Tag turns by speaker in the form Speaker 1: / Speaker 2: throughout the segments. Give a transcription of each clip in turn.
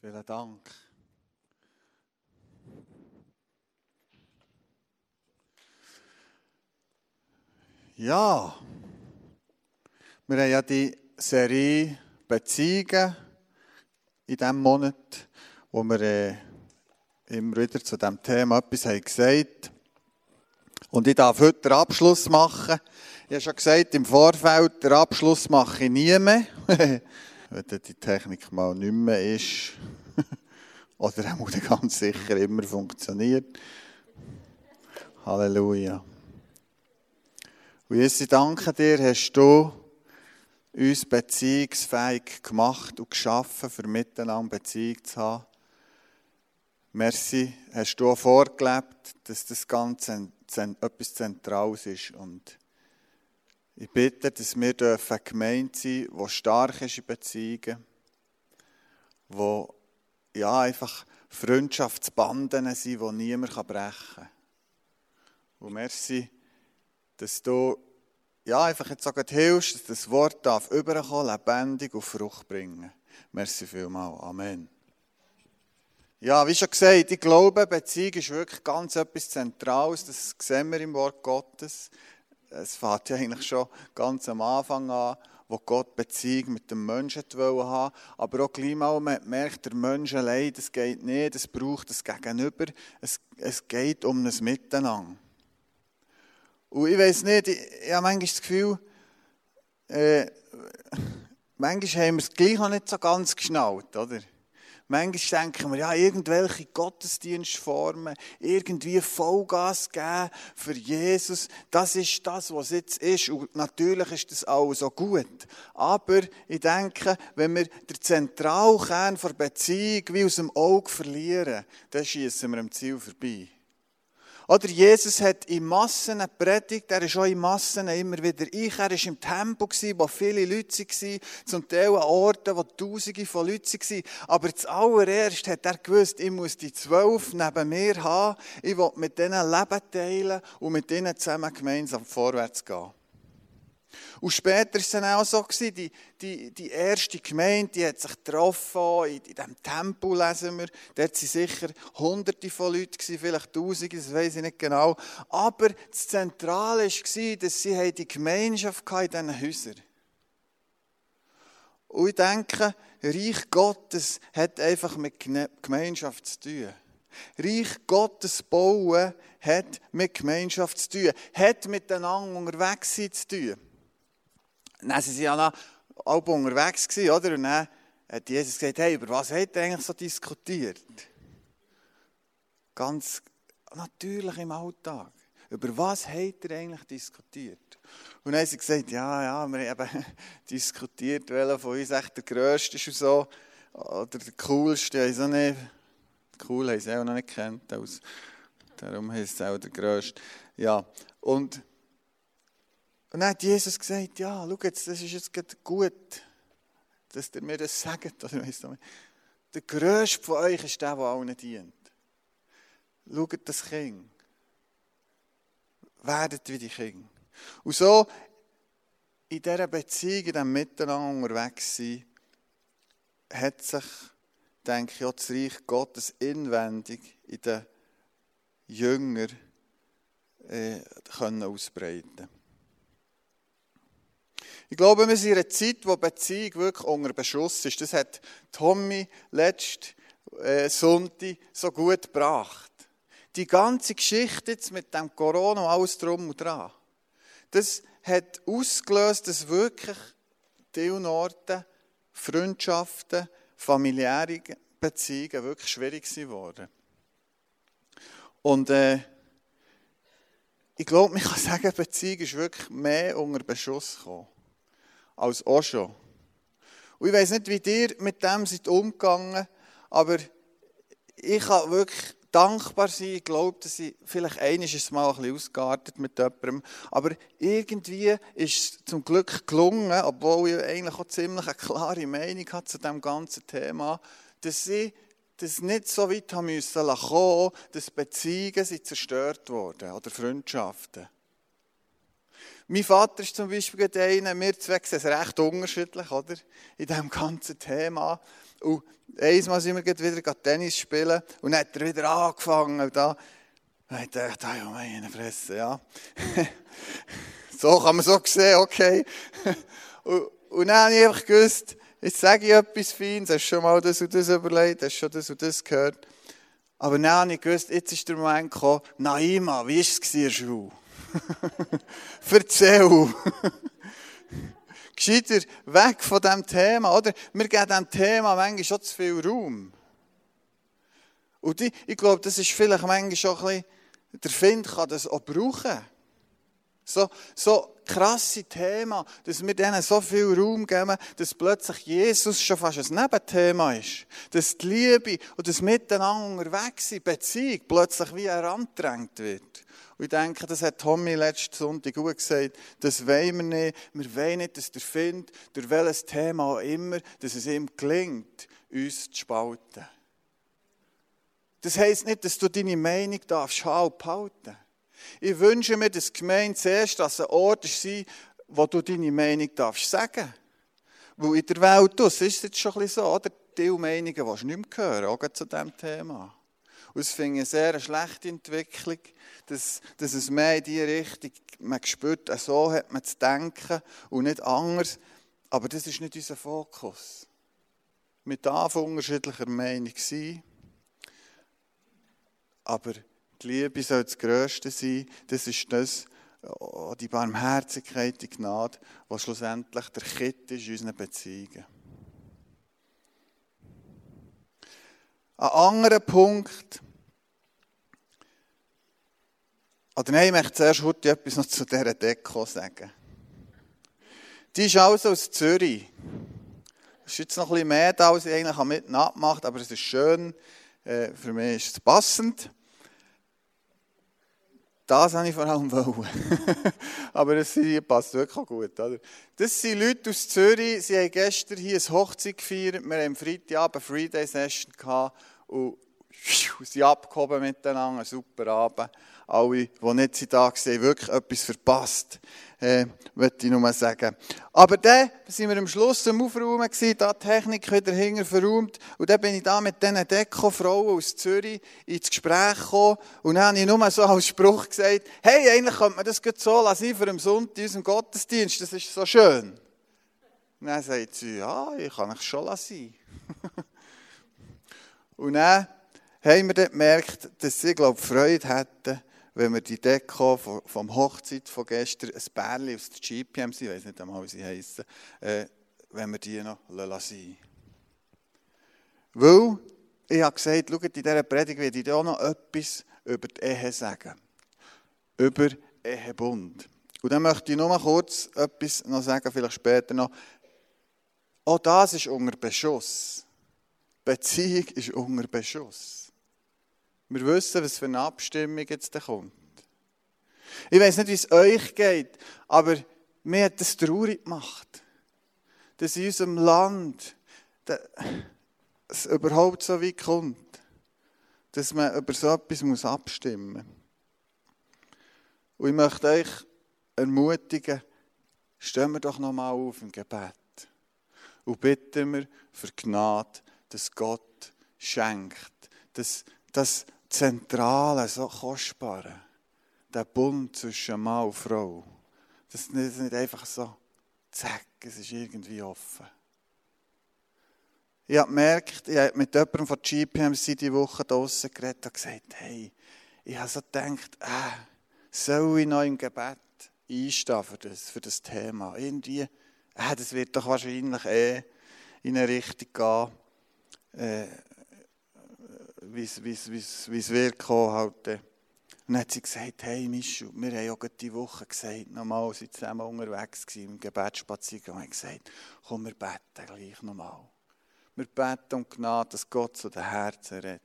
Speaker 1: Vielen Dank. Ja, wir haben ja die Serie Beziehungen in diesem Monat, wo wir äh, immer wieder zu diesem Thema etwas haben gesagt Und ich darf heute den Abschluss machen. Ich habe schon gesagt, im Vorfeld, den Abschluss mache ich nie mehr. Wenn die Technik mal nicht mehr ist. Oder auch ganz sicher immer funktioniert. Halleluja. Und Jesus, ich danke dir, hast du uns beziehungsfähig gemacht und geschaffen, für miteinander Beziehung zu haben. Merci, hast du auch vorgelebt, dass das Ganze etwas Zentrales ist. Und ich bitte, dass wir eine Gemeinde sein die stark ist in Beziehungen, wo ja, einfach Freundschaftsbanden sind, die niemand brechen kann. Und merci, dass du ja, einfach jetzt sagen hilfst, dass das Wort darf überkommen, lebendig und Frucht bringen. Merci vielmals. Amen. Ja, wie schon gesagt, ich glaube, Beziehung ist wirklich ganz etwas Zentrales. Das sehen wir im Wort Gottes. Es fängt ja eigentlich schon ganz am Anfang an, wo Gott Beziehung mit dem Menschen haben Aber auch gleich mal man merkt, der Mensch allein, das geht nicht, es braucht das Gegenüber. Es, es geht um ein Miteinander. Und ich weiß nicht, ich, ich habe manchmal das Gefühl, äh, manchmal haben wir es gleich noch nicht so ganz geschnallt, oder? Manchmal denken wir, ja, irgendwelche Gottesdienstformen, irgendwie Vollgas geben für Jesus, das ist das, was jetzt ist. Und natürlich ist das auch so gut. Aber ich denke, wenn wir den Zentralkern der Beziehung wie aus dem Auge verlieren, dann schießen wir am Ziel vorbei. Oder Jesus hat in Massen predigt, er ist auch in Massen immer wieder ich. Er war im Tempo, wo viele Leute waren, zum Teil an Orten, wo Tausende von Leuten waren. Aber zuallererst hat er gewusst, ich muss die zwölf neben mir haben, ich will mit denen Leben teilen und mit ihnen zusammen gemeinsam vorwärts gehen. Und später war es dann auch so, die, die, die erste Gemeinde, die hat sich getroffen, in, in diesem Tempel lesen wir, dort waren sicher hunderte von Leuten, vielleicht tausende, das weiß ich nicht genau. Aber das Zentrale war, dass sie die Gemeinschaft in diesen Häusern Und ich denke, Reich Gottes hat einfach mit Gemeinschaft zu tun. Reich Gottes bauen hat mit Gemeinschaft zu tun, hat miteinander unterwegs sein zu tun. Dann sie ja noch alle unterwegs, oder? Und dann hat Jesus gesagt, hey, über was habt ihr eigentlich so diskutiert? Ganz natürlich im Alltag. Über was habt ihr eigentlich diskutiert? Und dann haben sie gesagt, ja, ja, wir haben eben diskutiert, welcher von uns echt der Größte ist und so. Oder der Coolste, ich so nicht. Cool haben sie auch noch nicht kennt. Darum heißt es auch der Größte. Ja, und und dann hat Jesus gesagt, ja, schau jetzt, das ist jetzt gut, dass ihr mir das sagt. Der Größte von euch ist der, der allen dient. Schaut das Kind. Werdet wie die Kinder. Und so in dieser Beziehung, in diesem Miteinander unterwegs sein, hat sich, denke ich, auch das Reich Gottes inwendig in den Jüngern äh, können ich glaube, wir sind in einer Zeit, wo Beziehung wirklich unter Beschuss ist. Das hat Tommy letzten äh, Sonntag so gut gebracht. Die ganze Geschichte jetzt mit dem Corona und alles drum und dran, das hat ausgelöst, dass wirklich Teilnorten, Freundschaften, familiäre Beziehungen wirklich schwierig geworden. Und äh, ich glaube, man kann sagen, Beziehung ist wirklich mehr unter Beschuss gekommen als schon. Und ich weiß nicht, wie ihr mit dem seid umgegangen, aber ich kann wirklich dankbar sein. Ich glaube, dass ich vielleicht einiges Mal ein bisschen ausgeartet mit jemandem. Aber irgendwie ist es zum Glück gelungen, obwohl ich eigentlich auch ziemlich eine klare Meinung hatte zu diesem ganzen Thema, dass ich das nicht so weit haben müssen kommen, dass Beziehungen zerstört wurden oder Freundschaften. Mein Vater ist zum Beispiel einer, wir zwei sehen es recht unterschiedlich, oder? In diesem ganzen Thema. Und einmal sind wir wieder Tennis spielen und dann hat er wieder angefangen. Und da, und ich dachte, ah, ja, meine Fresse, ja. so kann man so sehen, okay. und, und dann habe ich einfach gewusst, jetzt sage ich etwas Feines, hast du schon mal das und das überlegt, hast du schon das und das gehört. Aber dann habe ich gewusst, jetzt ist der Moment gekommen, Naima, wie war es in der Schule? Erzähl. Gescheiter weg von diesem Thema, oder? Wir geben diesem Thema manchmal schon zu viel Raum. Und ich, ich glaube, das ist vielleicht manchmal schon ein bisschen, der Find kann das auch brauchen. So, so krasse Thema, dass wir denen so viel Raum geben, dass plötzlich Jesus schon fast ein Nebenthema ist. Dass die Liebe und das Miteinander unterwegs sein, Beziehung, plötzlich wie herandrängt wird. Und ich denke, das hat Tommy letzten Sonntag gut gesagt, das wollen wir nicht. Wir wollen nicht, dass der findet, durch welches Thema auch immer, dass es ihm gelingt, uns zu spalten. Das heisst nicht, dass du deine Meinung darfst halten. Ich wünsche mir, dass die Gemeinde zuerst dass ein Ort sei, wo du deine Meinung darfst sagen. Weil in der Welt das ist jetzt schon ein bisschen so, oder? Die Meinungen willst du nicht mehr hören, auch zu diesem Thema. Und es finde eine sehr schlechte Entwicklung, dass, dass es mehr in diese Richtung, man spürt, so hat man zu denken und nicht anders. Aber das ist nicht unser Fokus. Wir dürfen unterschiedlicher Meinung sein, aber die Liebe soll das Größte sein. Das ist das, oh, die Barmherzigkeit, die Gnade, was schlussendlich der Kitt ist in unseren Beziehungen. Ein anderer Punkt, oder nein, ich möchte zuerst heute etwas noch zu dieser Deko sagen. Die ist also aus Zürich. Das ist jetzt noch ein bisschen mehr da, als ich eigentlich mit abgemacht aber es ist schön. Äh, für mich ist es passend. Das habe ich vor allem. Aber das passt wirklich gut. Oder? Das sind Leute aus Zürich. Sie haben gestern hier eine Hochzeit gefeiert. Wir haben Freitagabend eine Friday-Session gehabt. Und sie abgehoben miteinander. Super Abend alle, die nicht da waren, wirklich etwas verpasst, äh, möchte ich nur sagen. Aber dann sind wir am Schluss am Aufräumen gewesen, da die Technik wieder hinter verräumt, und dann bin ich da mit diesen Deko-Frauen aus Zürich ins Gespräch gekommen, und dann habe ich nur so als Spruch gesagt, hey, eigentlich könnte man das so lassen für am Sonntag unserem Gottesdienst, das ist so schön. Und dann sagt sie, ja, ich kann es schon lassen. und dann haben wir dann gemerkt, dass sie, glaube ich, Freude hätten, wenn wir die Deko vom Hochzeit von gestern, ein Bärli aus der GPM, ich weiß nicht einmal, wie sie heißen, äh, wenn wir die noch lassen. Weil, ich habe gesagt, schaut, in dieser Predigt werde ich auch noch etwas über die Ehe sagen. Über Ehebund. Und dann möchte ich nur mal kurz etwas noch sagen, vielleicht später noch. Auch das ist unter Beschuss. Beziehung ist unter Beschuss. Wir wissen, was für eine Abstimmung jetzt kommt. Ich weiß nicht, wie es euch geht, aber mir hat das traurig gemacht, dass in unserem Land es überhaupt so weit kommt, dass man über so etwas abstimmen muss. Und ich möchte euch ermutigen, stehen wir doch nochmal auf im Gebet und bitten wir für Gnade, dass Gott schenkt, dass, dass Zentrale, so Kostbare, der Bund zwischen Mann und Frau, das ist nicht einfach so, zack, es ist irgendwie offen. Ich habe gemerkt, ich habe mit jemandem von GPMC die Woche draußen geredet und gesagt, hey, ich habe so gedacht, äh, soll ich noch im Gebet einstehen für das, für das Thema? Irgendwie, äh, das wird doch wahrscheinlich eh in eine Richtung gehen, äh, es wird kommen. Halt. Und dann hat sie gesagt, hey Michu, wir haben auch diese Woche gesagt, nochmal, sind zusammen unterwegs gewesen, im Gebetsspaziergang, und haben gesagt, komm, wir beten gleich nochmal. Wir beten um Gnade, dass Gott zu den Herzen redet.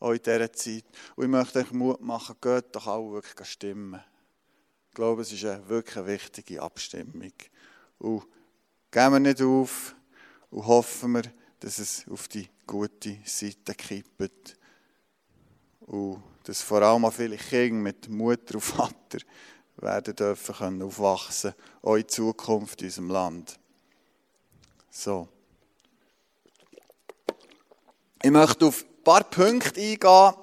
Speaker 1: Auch in dieser Zeit. Und ich möchte euch Mut machen, geht doch alle wirklich stimmen. Ich glaube, es ist eine wirklich wichtige Abstimmung. Und gehen wir nicht auf und hoffen wir, dass es auf die gute Seite kippt. Und dass vor allem auch viele Kinder mit Mutter und Vater werden dürfen können aufwachsen, auch in Zukunft in unserem Land. So. Ich möchte auf ein paar Punkte eingehen,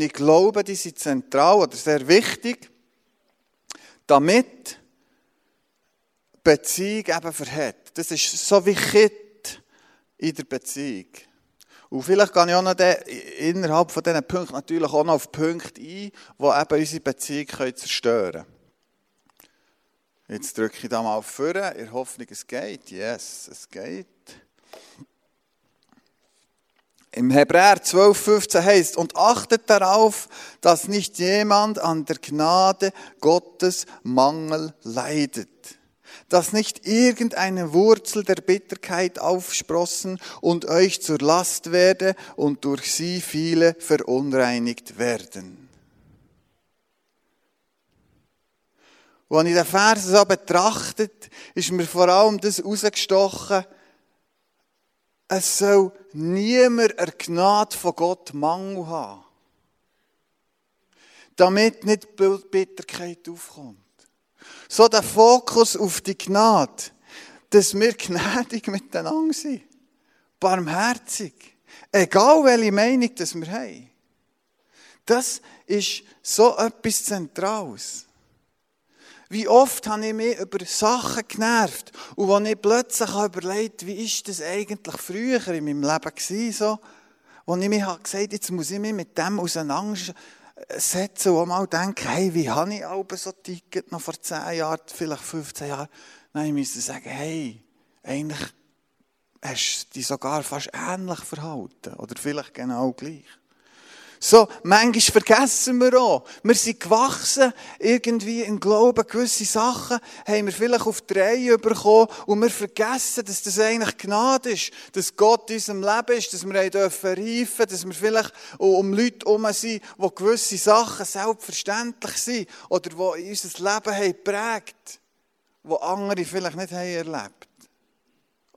Speaker 1: die ich glaube, die sind zentral oder sehr wichtig, damit Beziehung eben verhält. Das ist so Kit in der Beziehung. Und vielleicht gehe ich auch noch innerhalb von diesen Punkten natürlich auch noch auf Punkte ein, die eben unsere Beziehung zerstören können. Jetzt drücke ich da mal vor, in der Hoffnung, es geht. Yes, es geht. Im Hebräer 12, 15 heißt, und achtet darauf, dass nicht jemand an der Gnade Gottes Mangel leidet dass nicht irgendeine Wurzel der Bitterkeit aufsprossen und euch zur Last werde und durch sie viele verunreinigt werden. Wenn ich den Vers so betrachtet, ist mir vor allem das rausgestochen, es soll niemand der Gnade von Gott Mangel haben. Damit nicht Bitterkeit aufkommt. So der Fokus auf die Gnade, dass wir gnädig miteinander sind. Barmherzig. Egal welche Meinung das wir haben. Das ist so etwas Zentrales. Wie oft habe ich mich über Sachen genervt und als ich plötzlich überlegt wie ist das eigentlich früher in meinem Leben gewesen, so, wo ich mir gesagt habe, jetzt muss ich mich mit dem auseinandersetzen setzen und mal denken, hey, wie habe ich auch so Ticket noch vor 10 Jahren, vielleicht 15 Jahren? Nein, ich müsste sagen, hey, eigentlich hast du dich sogar fast ähnlich verhalten. Oder vielleicht genau gleich. So, manchmal vergessen wir auch. Wir sind gewachsen, irgendwie im Glauben, gewisse Sachen haben wir vielleicht auf die Reihe bekommen und wir vergessen, dass das eigentlich Gnade ist, dass Gott in unserem Leben ist, dass wir reifen dürfen dass wir vielleicht um Leute herum sind, wo gewisse Sachen selbstverständlich sind oder die unser Leben haben geprägt, wo andere vielleicht nicht haben erlebt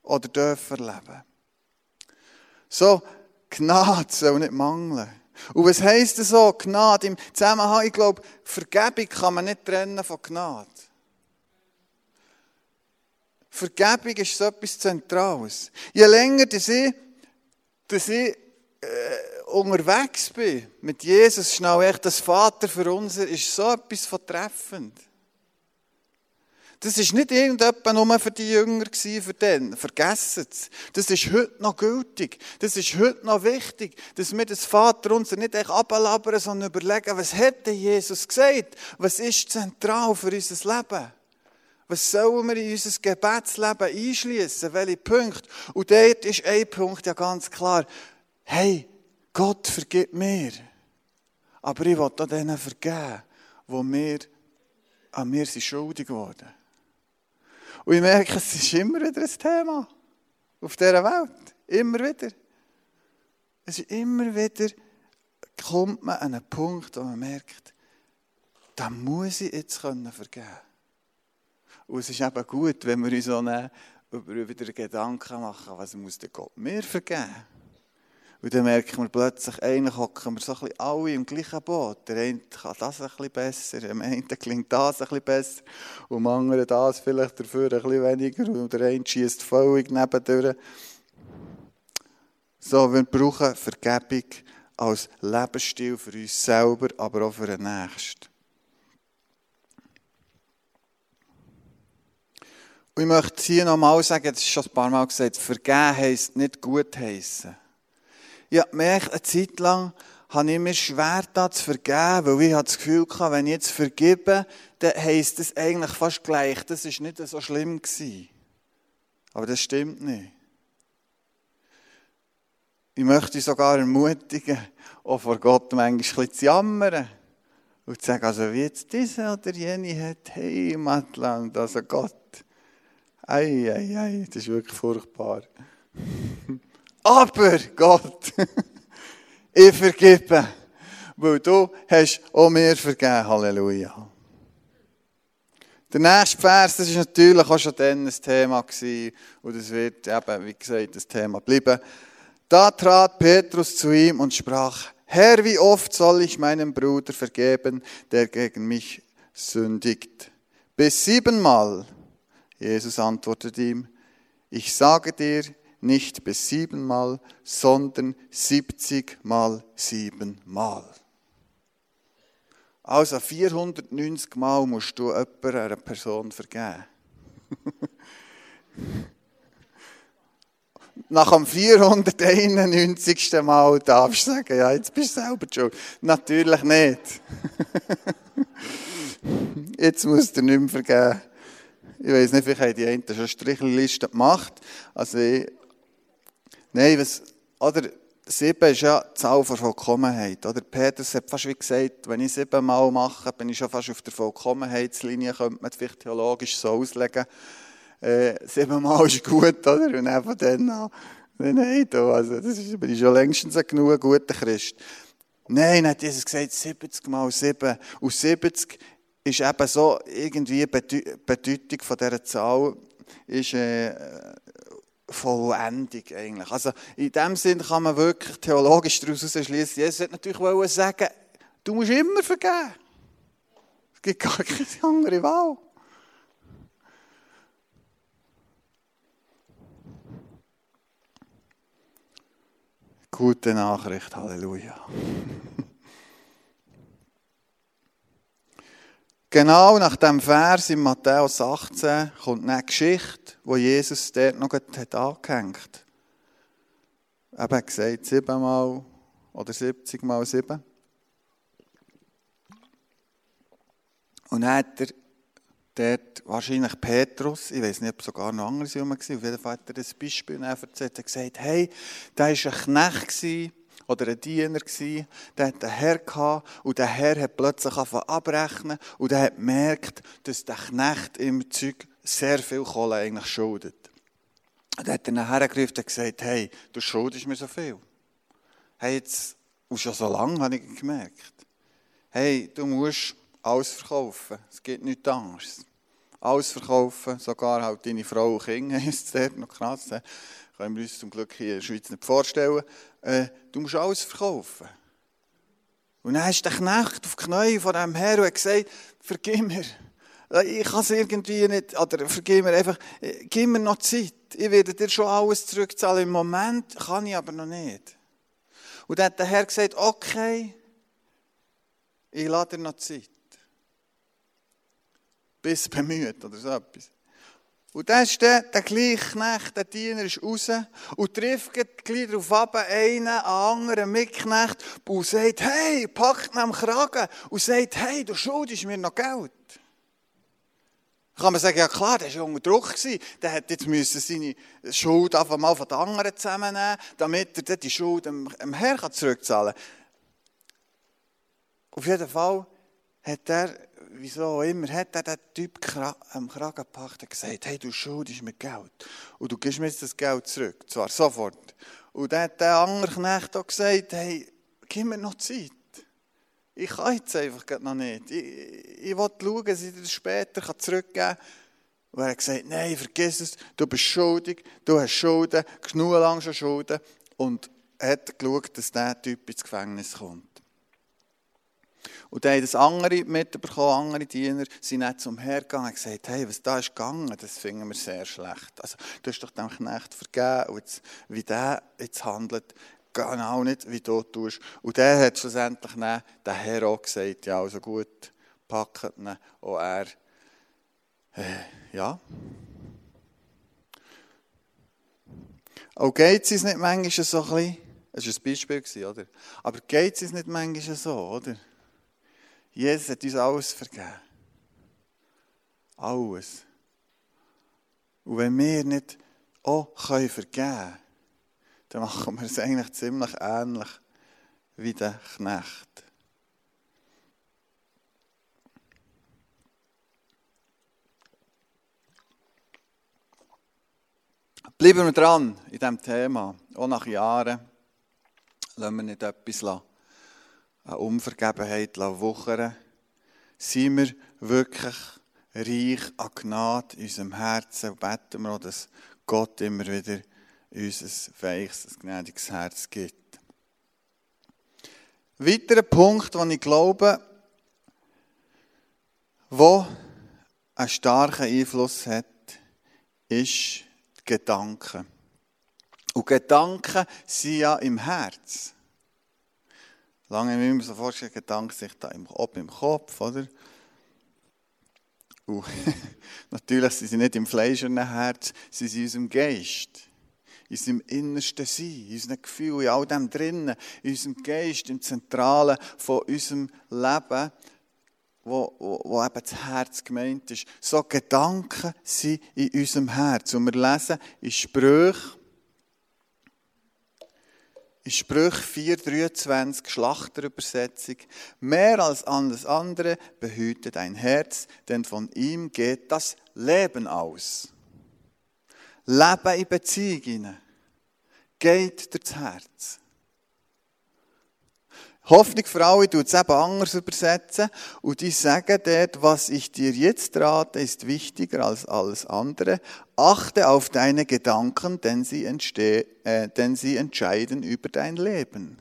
Speaker 1: oder dürfen erleben. So, Gnade soll nicht mangeln. Und was heisst das so? Gnade im Zusammenhang, ich glaube, Vergebung kann man nicht trennen von Gnade. Vergebung ist so etwas Zentrales. Je länger dass ich, dass ich äh, unterwegs bin mit Jesus, schnell echt das Vater für uns, ist so etwas von treffend. Das ist nicht irgendjemand nur für die Jünger für den. Vergessen es. Das ist heute noch gültig. Das ist heute noch wichtig, dass wir das Vater unser nicht echt ablabern, sondern überlegen, was hätte Jesus gesagt? Was ist zentral für unser Leben? Was sollen wir in unser Gebetsleben einschließen? Welche Punkte? Und dort ist ein Punkt ja ganz klar. Hey, Gott vergibt mir. Aber ich will auch denen vergeben, die mir an mir sind schuldig geworden und ich merke, es ist immer wieder ein Thema auf dieser Welt. Immer wieder. Es ist immer wieder, kommt man an einen Punkt, wo man merkt, da muss ich jetzt vergeben können. Und es ist eben gut, wenn wir uns so eine, über Gedanken machen, was muss der Gott mir vergeben? Und dann merken wir plötzlich, eigentlich hocken wir so ein bisschen alle im gleichen Boot. Der eine kann das ein bisschen besser, dem einen klingt das ein bisschen besser und dem anderen das vielleicht dafür ein bisschen weniger und der eine schießt völlig nebendurch. So, wir brauchen Vergebung als Lebensstil für uns selber, aber auch für den Nächsten. Und ich möchte hier nochmal sagen, das ist schon ein paar Mal gesagt, vergeben heisst nicht gut heißen. Habe gemerkt, eine Zeit lang habe ich mir schwer da zu vergeben, weil ich das Gefühl hatte, wenn ich jetzt vergebe, dann heisst das eigentlich fast gleich. Das ist nicht so schlimm gewesen. Aber das stimmt nicht. Ich möchte sogar ermutigen, auch vor Gott manchmal zu jammern. Und zu sagen, also wie jetzt diese oder jene hat Heimatland, also Gott. Ei, ei, ei, das ist wirklich furchtbar. Aber Gott, ich vergebe, weil du hast auch mir vergeben. Halleluja. Der nächste Vers, das ist natürlich auch schon dann ein Thema gewesen, und es wird eben, wie gesagt, das Thema bleiben. Da trat Petrus zu ihm und sprach, Herr, wie oft soll ich meinem Bruder vergeben, der gegen mich sündigt? Bis siebenmal. Jesus antwortet ihm, ich sage dir, nicht bis siebenmal, sondern siebzigmal siebenmal. Also 490 Mal musst du jemandem einer Person vergeben. Nach dem 491. Mal darfst du sagen, ja, jetzt bist du selber schuld. Natürlich nicht. jetzt musst du nicht mehr vergeben. Ich weiß nicht, vielleicht haben die einen schon eine Strichliste gemacht. Also ich, nein, was, oder, sieben ist ja die Zahl der Vollkommenheit. Oder Petrus hat fast wie gesagt, wenn ich sieben Mal mache, bin ich schon fast auf der Vollkommenheitslinie, könnte man vielleicht theologisch so auslegen äh, siebenmal ist gut, oder? Und dann von dann an, nein, da, also, das ist, bin ich schon längstens ein genug guter Christ. Nein, hat Jesus gesagt, 70 mal 7. Und 70 ist eben so irgendwie die Bedeutung von dieser Zahl, ist, äh, vollendig eigentlich. Also in dem Sinn kann man wirklich theologisch daraus schließen. Jesus hat natürlich wollen sagen, du musst immer vergeben. Es gibt gar keine andere Wahl. Gute Nachricht, Halleluja. Genau nach dem Vers in Matthäus 18 kommt eine Geschichte, wo Jesus dort noch hat angehängt hat. Eben gesagt, siebenmal oder 70 mal sieben. Und dann hat er dort wahrscheinlich Petrus, ich weiß nicht, ob sogar noch andere waren, auf jeden Fall hat er ein Beispiel erzählt, er gesagt, hey, da war ein Knecht oder ein Diener der hat einen Herr gehabt und der Herr hat plötzlich angefangen abrechnen und er hat gemerkt, dass der Knecht im Zeug sehr viel Kohle eigentlich schuldet. Und dann hat er hergerufen und gesagt, hey, du schuldest mir so viel. Hey, jetzt, und schon so lange habe ich gemerkt, hey, du musst alles verkaufen. Es gibt nichts anderes. Alles verkaufen, sogar halt deine Frau und Kinder, ist dort noch krass. Können wir uns zum Glück hier in der Schweiz nicht vorstellen. Äh, du musst alles verkaufen. Und dann ist der Knecht auf die Knie von dem Herr und hat gesagt, vergib mir. Äh, ich kann es irgendwie nicht, oder vergib mir einfach, äh, gib mir noch Zeit. Ich werde dir schon alles zurückzahlen. Im Moment kann ich aber noch nicht. Und dann hat der Herr gesagt, okay, ich lade dir noch Zeit bis bemüht oder so etwas. Und dann ist der, der gleiche Knecht, der Diener, ist raus und trifft gleich darauf ab, einen, anderen Mitknecht und sagt, hey, packt ihn am Kragen und sagt, hey, du schuldest mir noch Geld. Kann man sagen, ja klar, der war unter Druck. Der hätte jetzt müssen seine Schuld einfach mal von den anderen zusammennehmen, damit er die Schuld dem, dem Herrn zurückzahlen kann. Auf jeden Fall hat er wieso auch immer, hat er den Typ am Kragen gepackt und gesagt, hey, du schuldest mir Geld. Und du gibst mir jetzt das Geld zurück. Zwar sofort. Und dann hat der andere Knecht auch gesagt, hey, gib mir noch Zeit. Ich kann jetzt einfach noch nicht. Ich, ich will schauen, dass ich das später zurückgeben kann. Und er hat gesagt, nein, vergiss es, du bist schuldig, du hast Schulden, genug lang schon Schulden. Und er hat geschaut, dass der Typ ins Gefängnis kommt. Und dann haben das andere mitbekommen, andere Diener, sind nicht zum Herrn gegangen und gesagt, hey, was da ist gegangen, das finden wir sehr schlecht. Also, du hast doch dem Knecht vergeben und jetzt, wie der jetzt handelt, genau nicht, wie du tust. Und der hat schlussendlich dann, der Herr auch gesagt, ja, also gut, packt ihn, auch er, äh, ja. Auch geht es nicht manchmal so ein bisschen, das war ein Beispiel, oder? Aber geht es nicht manchmal so, oder? Jesus hat uns alles vergeben. Alles. Und wenn wir nicht auch vergeben können, dann machen wir es eigentlich ziemlich ähnlich wie der Knecht. Bleiben wir dran in diesem Thema, auch nach Jahren. Lassen wir nicht etwas lassen an Unvergebenheit wuchern? Sind wir wirklich reich an Gnade in unserem Herzen und beten wir auch, dass Gott immer wieder uns ein weiches, ein gnädiges Herz gibt. weiterer Punkt, den ich glaube, wo einen starken Einfluss hat, ist Gedanken. Und Gedanken sind ja im Herz. Lange ich mir so vorgestellt, Gedanken sind da im, oben im Kopf, oder? Und natürlich sind sie nicht im Fleisch und im Herz, sie sind in unserem Geist. In unserem innersten Sein, in unserem Gefühl, in all dem drinnen, in unserem Geist, im Zentralen von unserem Leben, wo, wo, wo eben das Herz gemeint ist. So Gedanken sind in unserem Herz. Und wir lesen in Sprüchen, in Sprüch 4,23 Schlachterübersetzung. Mehr als alles andere behüte dein Herz, denn von ihm geht das Leben aus. Leben in Beziehungen geht durchs Herz. Hoffnung für alle tut es eben anders übersetzen. Und die sagen dort, was ich dir jetzt rate, ist wichtiger als alles andere. Achte auf deine Gedanken, denn sie, entsteh, äh, denn sie entscheiden über dein Leben.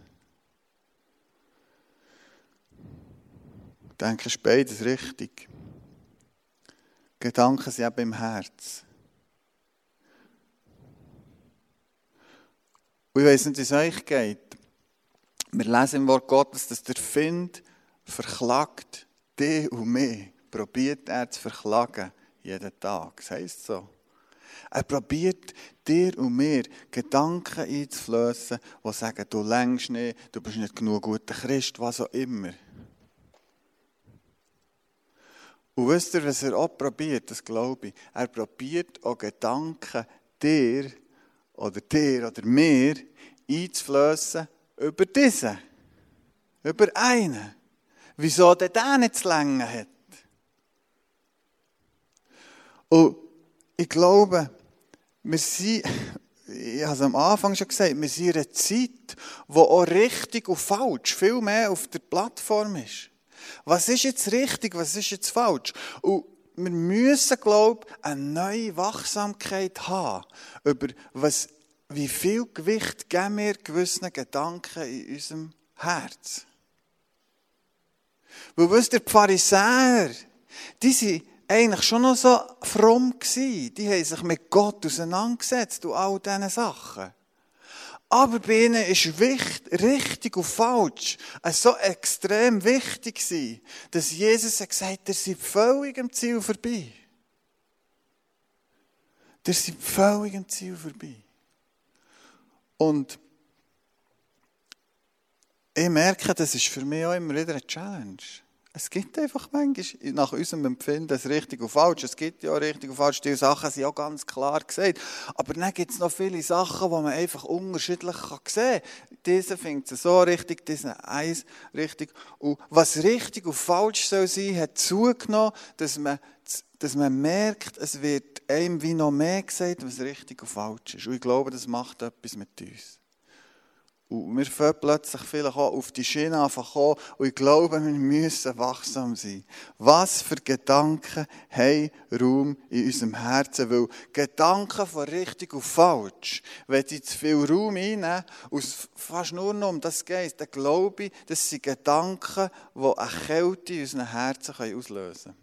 Speaker 1: Ich denke, ist beides richtig. Gedanken sind eben im Herz. Und ich weiß nicht, wie es euch geht. Wir lesen im Wort Gottes, dass der Find verklagt dich und mich. Probiert er zu verklagen, jeden Tag. Das heisst so. Er probiert dir und mir Gedanken einzuflößen, die sagen, du längst nicht, du bist nicht genug guter Christ, was auch immer. Und wisst ihr, was er auch probiert, das glaube ich? Er probiert auch Gedanken dir oder dir oder mir einzuflößen, über diesen, über einen. Wieso der der nicht zu länger hat? Und ich glaube, wir sind, ich habe es am Anfang schon gesagt, wir sind in einer Zeit, wo auch richtig und falsch viel mehr auf der Plattform ist. Was ist jetzt richtig, was ist jetzt falsch? Und wir müssen, glaube ich, eine neue Wachsamkeit haben über was wie viel Gewicht geben wir gewissen Gedanken in unserem Herz? Weil wisst ihr, die Pharisäer, die sind eigentlich schon noch so fromm gewesen. Die haben sich mit Gott auseinandergesetzt und all diese Sachen. Aber bei ihnen ist wichtig, richtig und falsch so extrem wichtig gewesen, dass Jesus gesagt hat, ihr seid völlig am Ziel vorbei. Ihr seid völlig am Ziel vorbei. Und ich merke, das ist für mich auch immer wieder eine Challenge. Es gibt einfach manchmal, nach unserem Empfinden, das richtig und falsch. Es gibt ja richtig und falsch. Die Sachen sind auch ganz klar gesagt. Aber dann gibt es noch viele Sachen, die man einfach unterschiedlich sehen kann. Diese findet es so richtig, diese eins richtig. Und was richtig und falsch soll sein, hat zugenommen, dass man, dass man merkt, es wird einem wie noch mehr gesagt, was richtig und falsch ist. Und ich glaube, das macht etwas mit uns. Und wir fangen plötzlich vielleicht auch auf die Schiene anfangen und ich glaube, wir müssen wachsam sein. Was für Gedanken haben Raum in unserem Herzen? Weil Gedanken von richtig und falsch, wenn sie zu viel Raum einnehmen und fast nur noch um das geht, dann glaube ich, das sind Gedanken, die eine Kälte in unseren Herzen auslösen können.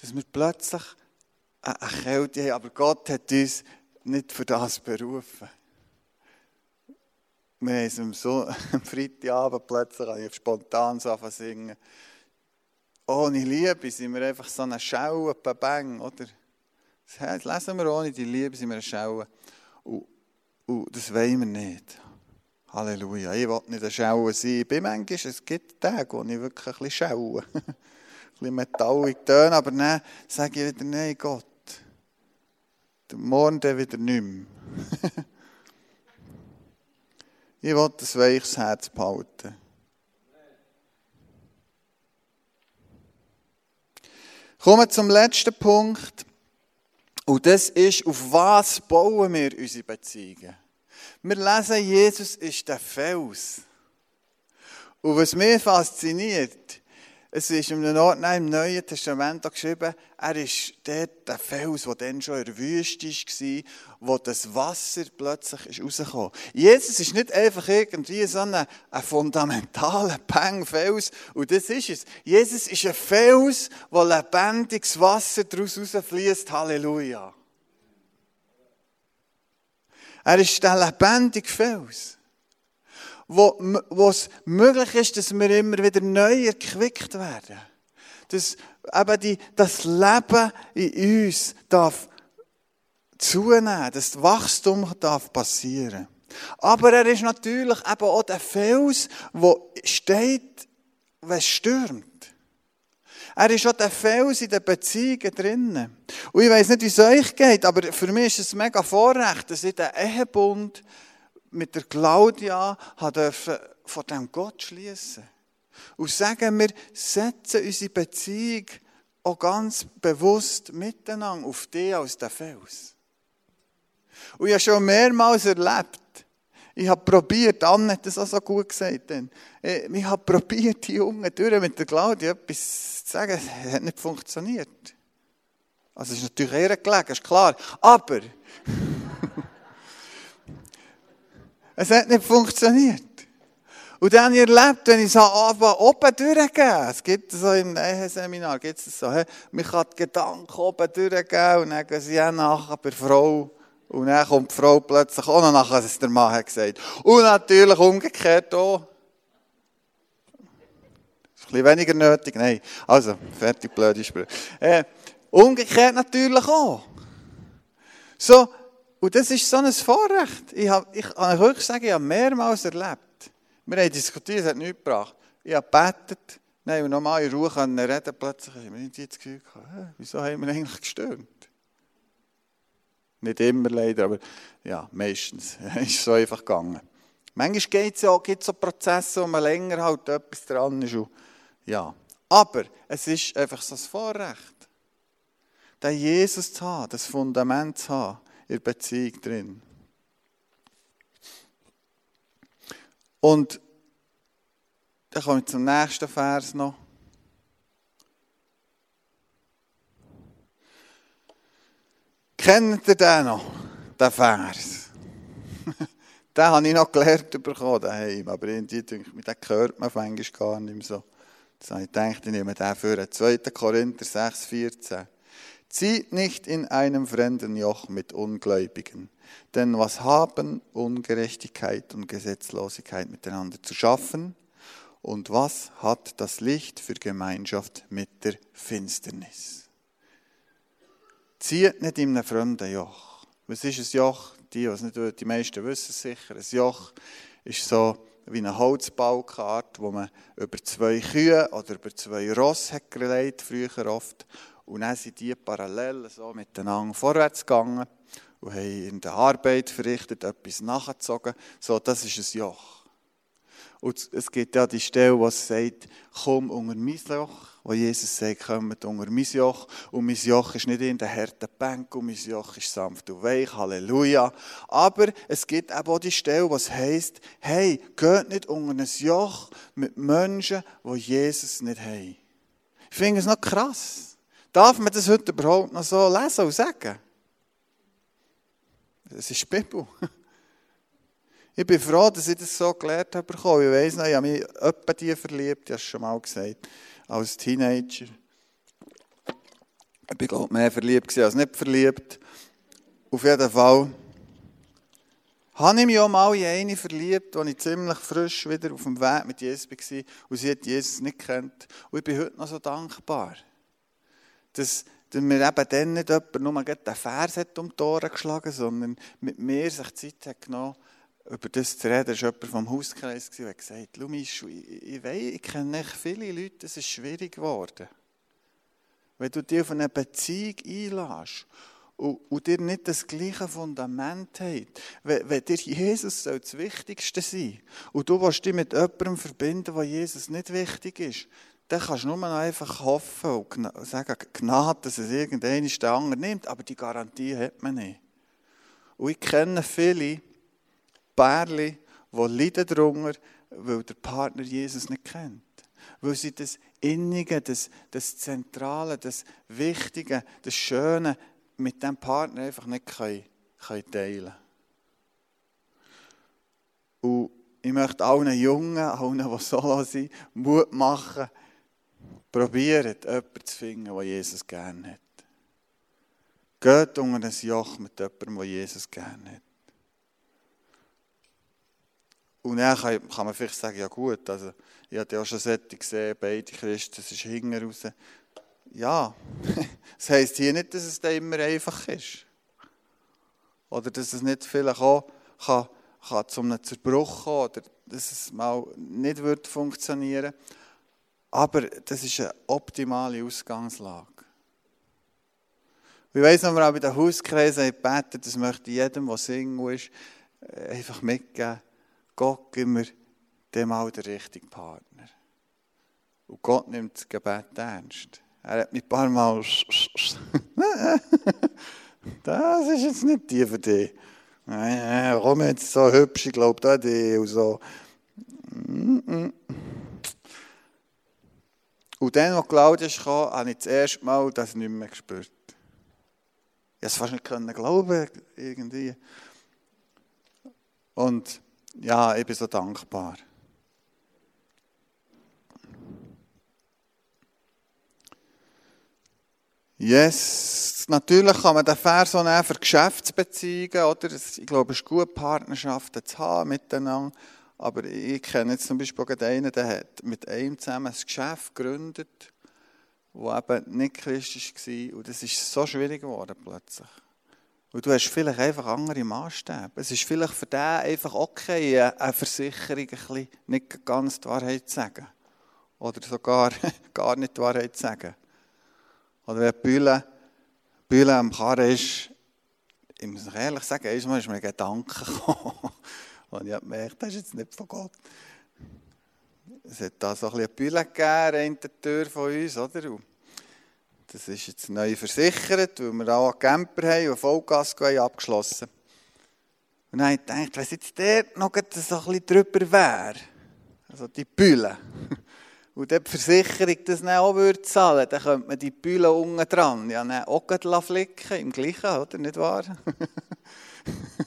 Speaker 1: Dass wir plötzlich eine Kälte haben, aber Gott hat uns nicht für das berufen. Wir haben es so, am Freitagabend plötzlich ich spontan so singen. Ohne Liebe sind wir einfach so eine Schauer, Bang, oder? Das lesen wir, ohne die Liebe sind wir eine Schauer. Und, und das wollen wir nicht. Halleluja. Ich will nicht eine Schauer sein. Ich bin manchmal, es gibt Tage, wo ich wirklich ein bisschen schaue. bisschen metallig töne, aber dann sage ich wieder, nein, Gott. Morgen dann wieder nicht mehr. Ich will ein weiches Herz behalten. Kommen wir zum letzten Punkt. Und das ist, auf was bauen wir unsere Beziehungen? Wir lesen, Jesus ist der Fels. Und was mich fasziniert, Es ist in einem Ort im Neuen Testament geschrieben, er ist dort der Fels, der dann schon in der Wüste war, wo das Wasser plötzlich rausgekommen ist. Jesus ist nicht einfach irgendwie so ein, ein fundamentaler Peng-Fels, und das ist es. Jesus ist ein Fels, wo lebendiges Wasser daraus rausfließt. Halleluja. Er ist der lebendige Fels wo, wo es möglich ist, dass wir immer wieder neu erquickt werden. Dass eben die, das Leben in uns darf zunehmen, das Wachstum darf passieren. Aber er ist natürlich eben auch der Fels, wo steht, wenn es stürmt. Er ist auch der Fels in den Beziehungen drinnen. Und ich weiß nicht, wie es euch geht, aber für mich ist es mega Vorrecht, dass ich den Ehebund mit der Claudia dürfen von dem Gott schließen und sagen, wir setzen unsere Beziehung auch ganz bewusst miteinander auf dich als den Fels. Und ich habe schon mehrmals erlebt, ich habe probiert, Anne hat das auch so gut gesagt, denn, äh, ich habe probiert, die Jungen durch mit der Claudia etwas zu sagen, es hat nicht funktioniert. Also es ist natürlich eher gelegen, ist klar. Aber Es hat nicht funktioniert. Und dann erlebt, wenn ich so anfange, oben durchgehen. Es gibt so im Eheseminar, gibt es so, man kann die Gedanken oben durchgehen und dann gehen sie auch nachher bei Frau. Und dann kommt die Frau plötzlich auch noch nachher, was der Mann hat gesagt. Und natürlich umgekehrt auch. Ist ein bisschen weniger nötig, nein. Also, fertig, blöde Sprüche. Äh, umgekehrt natürlich auch. So, und das ist so ein Vorrecht. Ich, habe, ich kann wirklich sagen, ich habe mehrmals erlebt. Wir haben diskutiert, es hat nichts gebracht. Ich habe gebetet, nein, und nochmal in Ruhe können reden, plötzlich habe ich nicht das Gefühl gehabt, wieso haben wir eigentlich gestürmt? Nicht immer leider, aber ja, meistens. ist es so einfach gegangen. Manchmal gibt es ja auch so Prozesse, wo man länger halt etwas dran ist. Und, ja. Aber es ist einfach so ein Vorrecht, den Jesus zu haben, das Fundament zu haben in Beziehung drin. Und dann komme ich zum nächsten Vers noch. Kennt ihr den noch, den Vers? den habe ich noch gelernt bekommen daheim, aber irgendwie denke ich, den hört man auf gar nicht mehr so. Jetzt habe ich gedacht, ich nehme den für 2. Korinther 6, 14. Zieht nicht in einem fremden Joch mit Ungläubigen. Denn was haben Ungerechtigkeit und Gesetzlosigkeit miteinander zu schaffen? Und was hat das Licht für Gemeinschaft mit der Finsternis? Zieht nicht in einem fremden Joch. Was ist ein Joch? Die, was nicht die meisten wissen es sicher. Ein Joch ist so wie eine Holzbalkart, wo man über zwei Kühe oder über zwei Ross hat gelegt, früher oft. Und dann sind die parallel so miteinander vorwärts gegangen und haben in der Arbeit verrichtet, etwas nachgezogen. So, das ist ein Joch. Und es gibt ja die Stelle, wo es sagt, komm unter mein Joch, wo Jesus sagt, kommt unter mein Joch. Und mein Joch ist nicht in der harten Bank, und mein Joch ist sanft und weich, Halleluja. Aber es gibt eben auch die Stelle, wo es heisst, hey, geht nicht unter ein Joch mit Menschen, die Jesus nicht haben. Ich finde es noch krass. Darf man das heute überhaupt noch so lesen und sagen? Das ist die Bibel. Ich bin froh, dass ich das so gelernt habe. Ich weiß noch, ich habe mich etwa die verliebt, ich habe es schon mal gesagt, als Teenager. Ich glaube mehr verliebt als nicht verliebt. Auf jeden Fall habe ich mich auch mal in eine verliebt, als ich ziemlich frisch wieder auf dem Weg mit Jesus war und sie hat Jesus nicht kennt. Und ich bin heute noch so dankbar dass, mir eben dann nicht jemand nur den Vers hat um die Ohren geschlagen sondern mit mir sich Zeit hat genommen, über das zu reden. Das war jemand vom Hauskreis, der hat gesagt, Lumi, ich, ich, weiß, ich kenne viele Leute, es ist schwierig geworden. Wenn du dich auf eine Beziehung einlässt und, dir nicht das gleiche Fundament hat, wenn, dir Jesus soll das Wichtigste sein und du dich mit jemandem verbinden, der Jesus nicht wichtig ist, dann kannst du nur noch einfach hoffen und sagen, Gnade, dass es irgendeiner der andere nimmt, aber die Garantie hat man nicht. Und ich kenne viele Pärchen, die leiden darunter, weil der Partner Jesus nicht kennt. weil sie das Innige, das, das Zentrale, das Wichtige, das Schöne mit dem Partner einfach nicht können, können teilen Und ich möchte allen Jungen, allen, die solo sind, Mut machen, probiert, jemanden zu finden, der Jesus gerne hat. Geht unter ein Joch mit jemandem, der Jesus gerne hat. Und dann kann, man vielleicht sagen, ja gut, also ich habe ja auch schon Sätze gesehen, beide Christen, das ist hinten raus. Ja, das heisst hier nicht, dass es da immer einfach ist. Oder dass es nicht vielleicht auch kann, kann zu einem Zerbruch kommen oder dass es mal nicht wird funktionieren Aber das ist eine optimale Ausgangslage. Ich weiss noch, wir auch bei den Hauskreisen gebeten, das möchte jedem, der Single ist, äh, einfach mitgeben. Gott gibt mir dem mal den richtigen Partner. Und Gott nimmt das Gebet ernst. Er hat mich ein paar Mal. das ist jetzt nicht die für dich. Komm jetzt so hübsch, ich glaube, da die und so. Und dann, als Claudia kam, habe ich das erste Mal das nicht mehr gespürt. Ich konnte es fast nicht glauben, irgendwie. Und ja, ich bin so dankbar. Yes, natürlich kann man den Vers auch nehmen für Geschäftsbeziehungen, oder? Ich glaube, es ist gut, Partnerschaften zu haben miteinander. Aber ich kenne jetzt zum Beispiel einen, der hat mit einem zusammen ein Geschäft gegründet, das eben nicht christlich war. Und das ist so schwierig geworden plötzlich. Und du hast vielleicht einfach andere Maßstäbe. Es ist vielleicht für den einfach okay, eine Versicherung ein bisschen nicht ganz die Wahrheit zu sagen. Oder sogar gar nicht die Wahrheit zu sagen. Oder wenn Bühle, Bühle am Karren ist, ich muss ehrlich sagen, einmal ist mir ein Gedanke gekommen. Und ich habe gemerkt, das ist jetzt nicht von Gott. Es hat da so ein bisschen Bühle gegeben in der Tür von uns, oder? Und das ist jetzt neu versichert, weil wir auch einen Camper haben und Vollgas abgeschlossen. Und dann habe ich gedacht, wenn jetzt dort noch so ein bisschen drüber wäre, also die Bühle, und die Versicherung das dann auch würde zahlen, dann könnte man die Bühle unten dran ja dann auch flicken, im Gleichen, oder? Nicht wahr?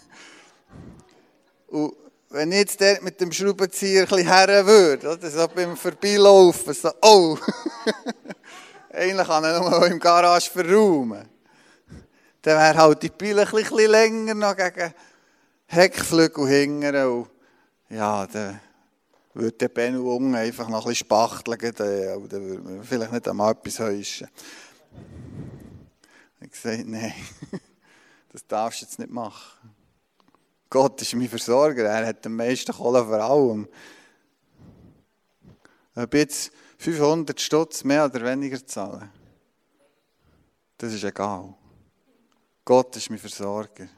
Speaker 1: und wenn ich jetzt mit dem Schraubenzieher ein bisschen würde, oder? so beim Vorbeilaufen, so, oh! Eigentlich kann er nur im Garage verräumen. Dann wäre halt die Pille ein bisschen länger noch gegen Heckflügel hingern. Und ja, dann würde der Benno unten einfach noch ein bisschen spachteln. Dann würde man vielleicht nicht einmal etwas heischen. Ich habe gesagt, nein, das darfst du jetzt nicht machen. Gott ist mein Versorger, er hat den meisten Kohle vor allem. Ob jetzt 500 Stutz mehr oder weniger zahlen. Das ist egal. Gott ist mein Versorger.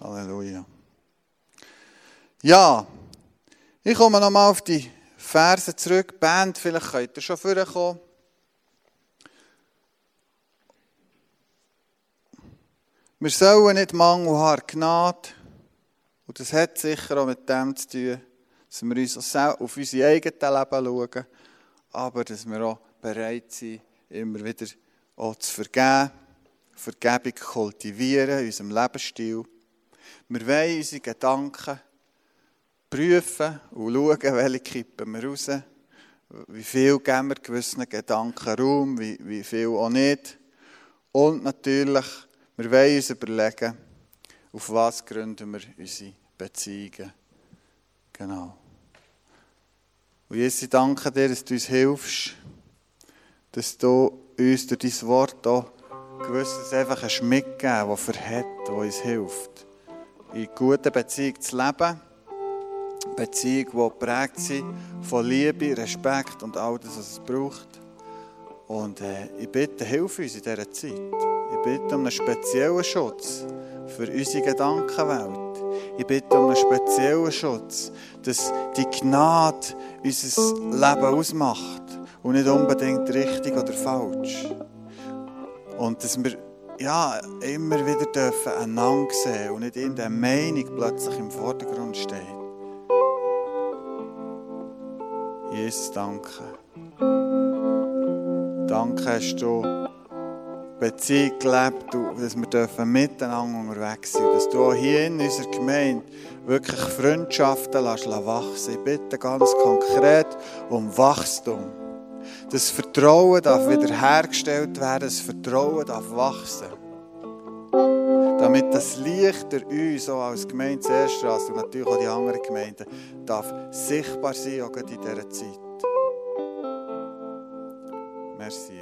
Speaker 1: Halleluja. Ja, ich komme nochmal auf die Verse zurück. Band, vielleicht könnt ihr schon vorkommen. Wir sollen nicht Mangel haben Gnade. Und das hat sicher auch mit dem zu tun, dass wir uns auf unser eigenes Leben schauen, aber dass wir auch bereit sind, immer wieder auch zu vergeben, Vergebung kultivieren in unserem Lebensstil. Wir wollen unsere Gedanken prüfen und schauen, welche kippen wir raus, wie viel geben wir gewissen Gedanken Raum, wie, wie viel auch nicht. Und natürlich, wir wollen uns überlegen, auf was gründen wir unsere Beziehungen. Genau. Und Jesus, ich danke dir, dass du uns hilfst, dass du uns durch dein Wort auch gewisses einfach ein Schmick geben, das verhält, das uns hilft. In guten Beziehungen zu leben. Beziehungen, die geprägt sind von Liebe, Respekt und all das, was es braucht. Und äh, ich bitte, hilf uns in dieser Zeit. Ich bitte um einen speziellen Schutz für unsere Gedankenwelt. Ich bitte um einen speziellen Schutz, dass die Gnade unser Leben ausmacht und nicht unbedingt richtig oder falsch. Und dass wir ja, immer wieder dürfen einander sehen und nicht in der Meinung plötzlich im Vordergrund steht. Jesus, danke. Danke hast du Beziehung gelebt, dass wir dürfen miteinander unterwegs sein dass du auch hier in unserer Gemeinde wirklich Freundschaften lässt wachsen. Ich bitte ganz konkret um Wachstum. Das Vertrauen darf wiederhergestellt werden, das Vertrauen darf wachsen. Damit das Licht durch uns, auch als Gemeinde Erstrasse und natürlich auch die anderen Gemeinden, darf sichtbar sein, auch in dieser Zeit. Merci.